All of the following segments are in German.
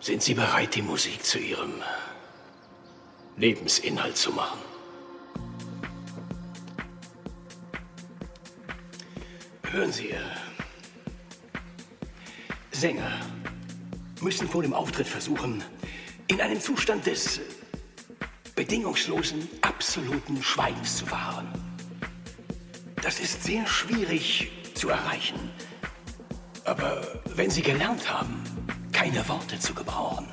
Sind Sie bereit, die Musik zu Ihrem Lebensinhalt zu machen? Hören Sie, äh, Sänger müssen vor dem Auftritt versuchen, in einem Zustand des bedingungslosen, absoluten Schweigens zu verharren. Das ist sehr schwierig zu erreichen. Aber wenn Sie gelernt haben, keine Worte zu gebrauchen,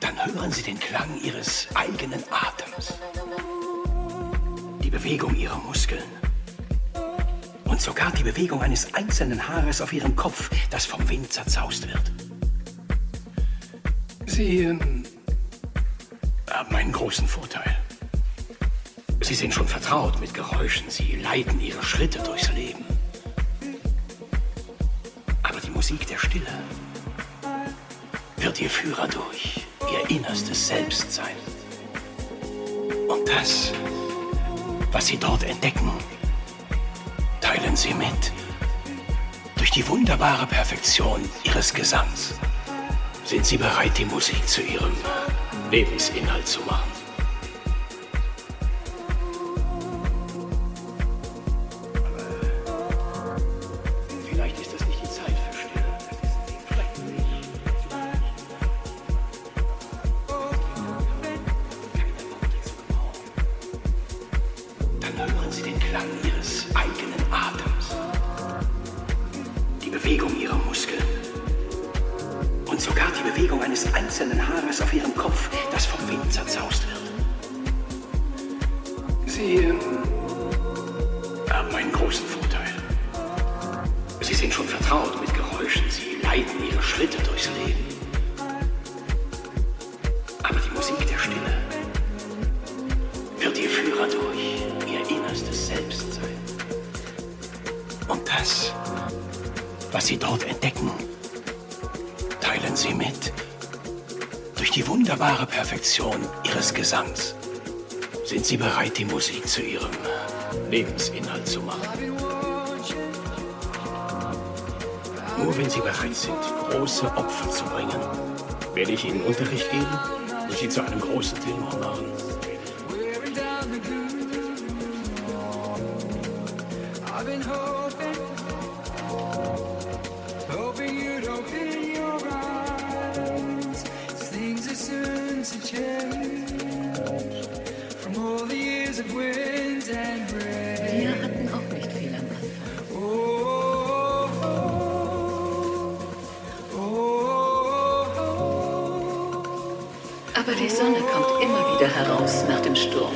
dann hören Sie den Klang Ihres eigenen Atems, die Bewegung Ihrer Muskeln und sogar die Bewegung eines einzelnen Haares auf Ihrem Kopf, das vom Wind zerzaust wird. Sie ähm, haben einen großen Vorteil. Sie sind schon vertraut mit Geräuschen. Sie leiten Ihre Schritte durchs Leben. Aber die Musik der Stille Ihr Führer durch Ihr innerstes Selbst sein. Und das, was Sie dort entdecken, teilen Sie mit. Durch die wunderbare Perfektion Ihres Gesangs sind Sie bereit, die Musik zu Ihrem Lebensinhalt zu machen. Zu einem großen Tenor machen. I've been hoping, heraus nach dem Sturm.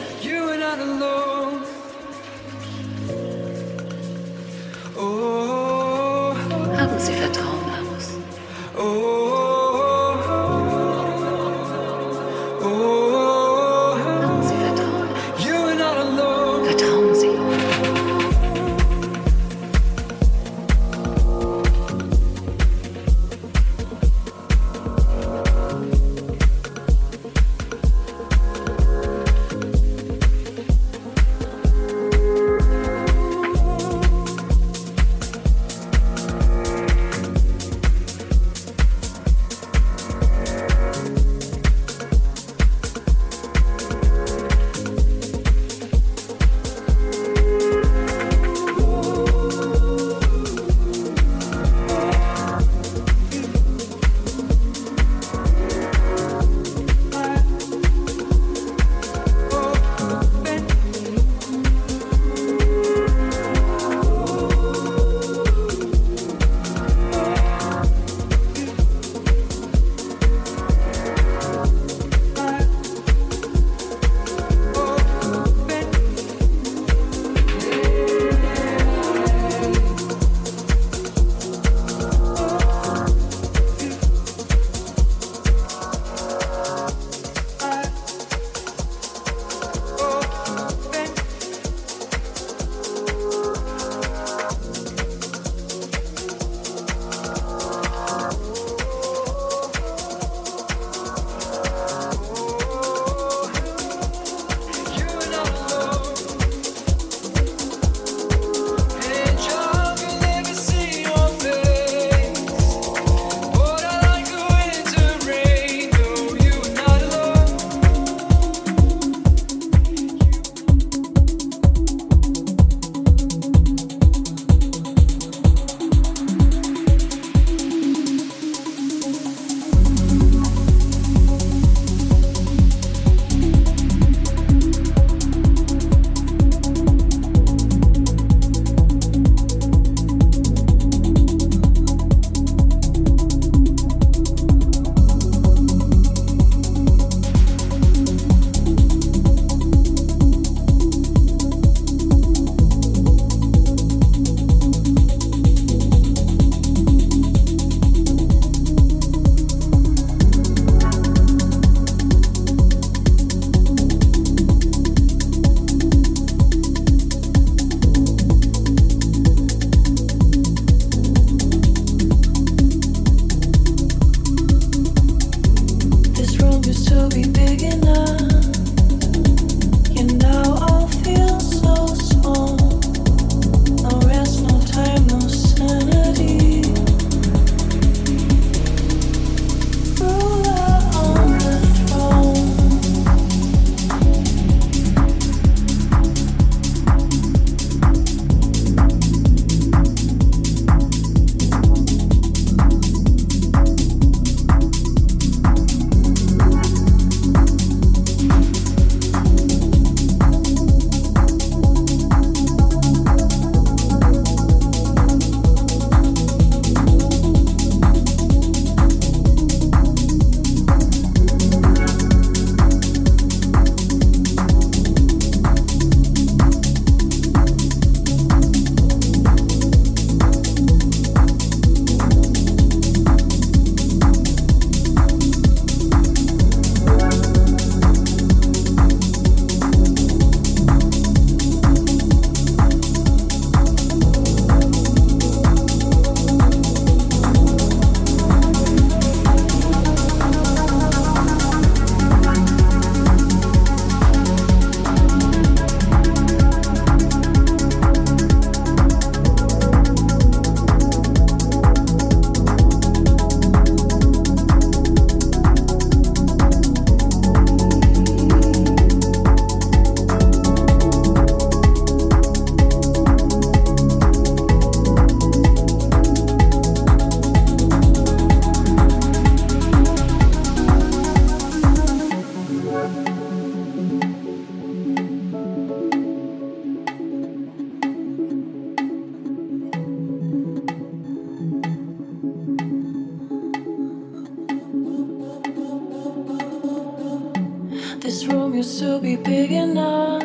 Used to be big enough.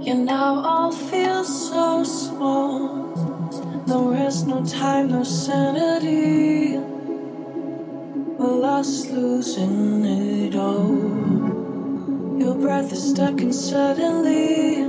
Yeah, now all feels so small. No rest, no time, no sanity. We're lost, losing it all. Your breath is stuck, and suddenly,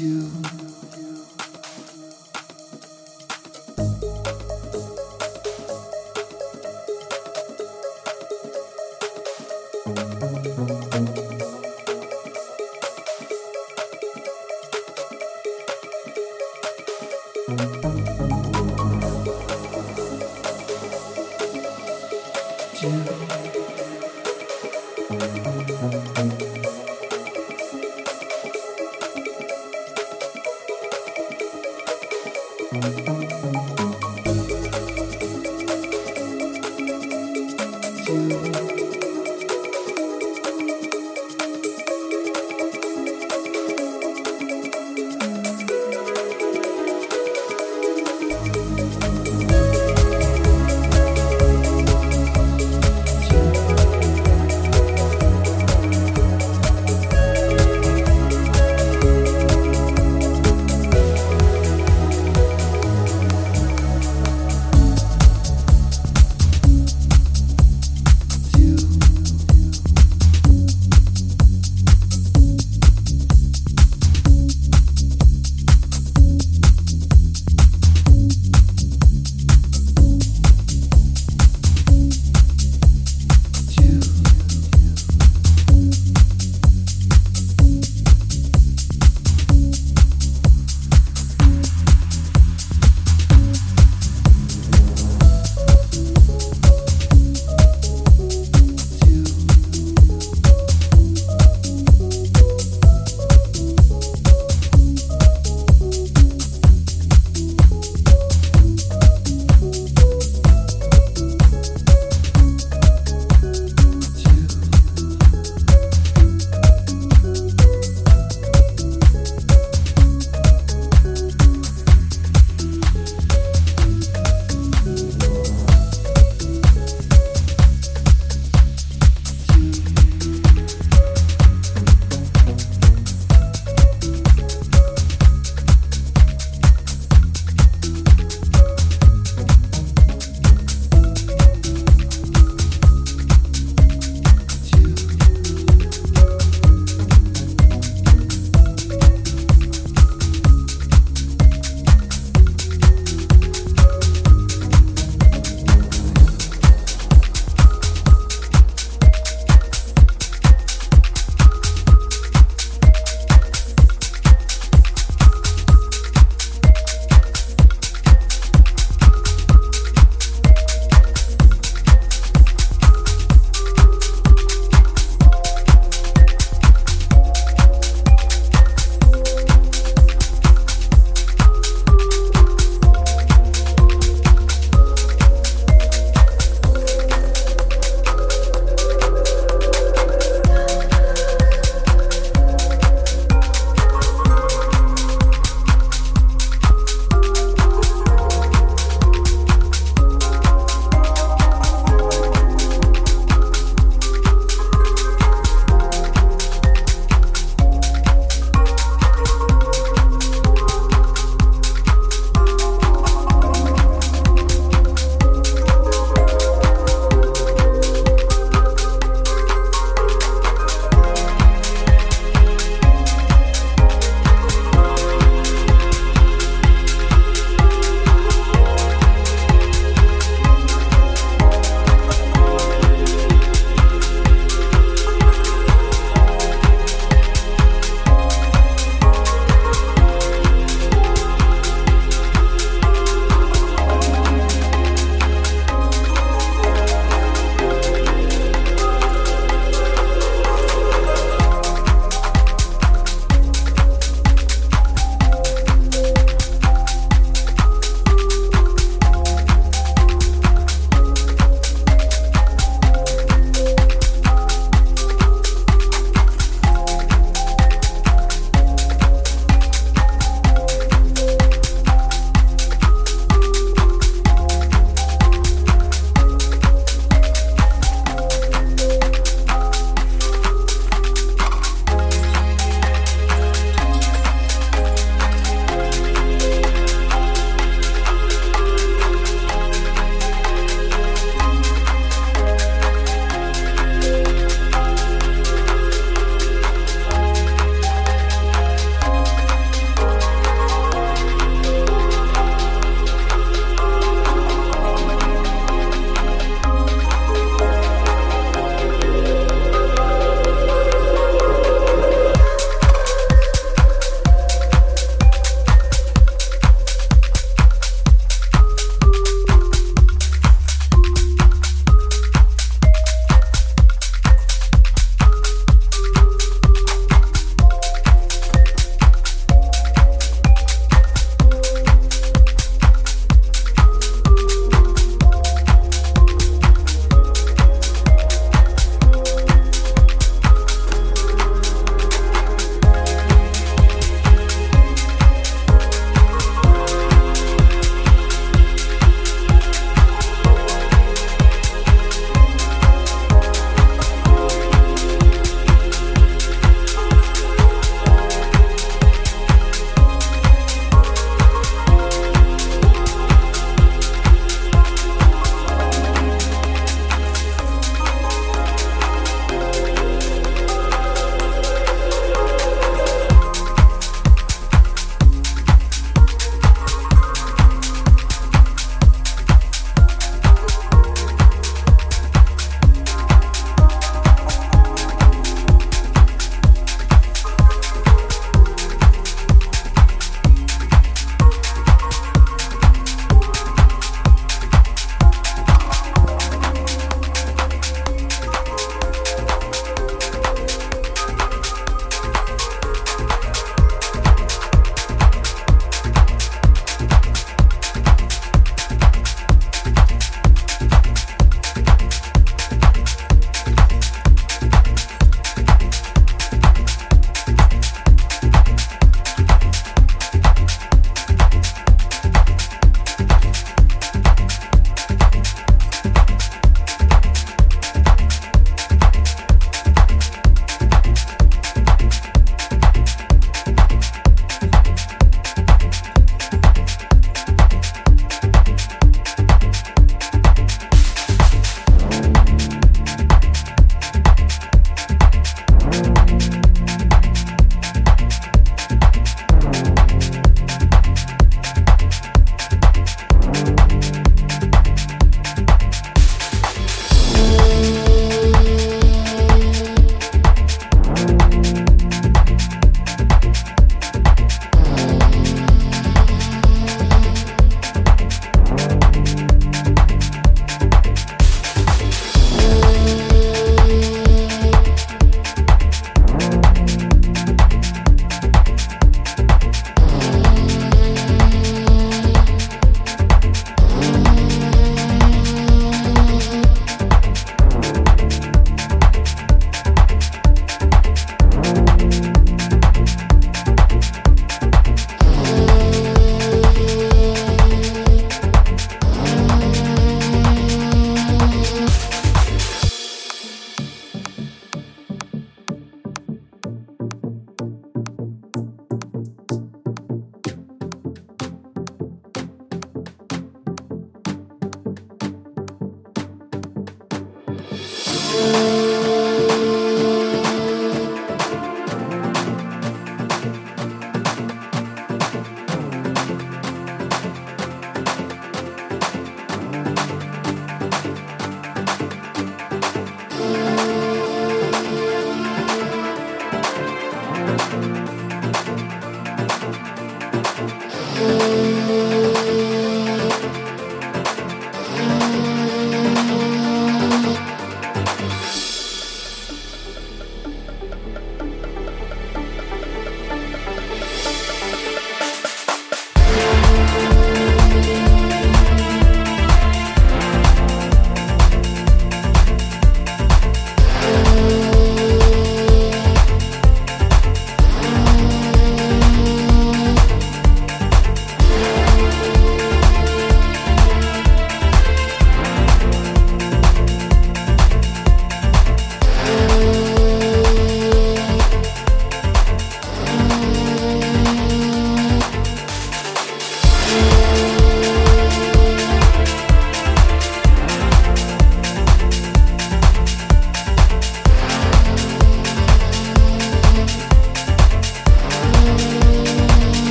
you.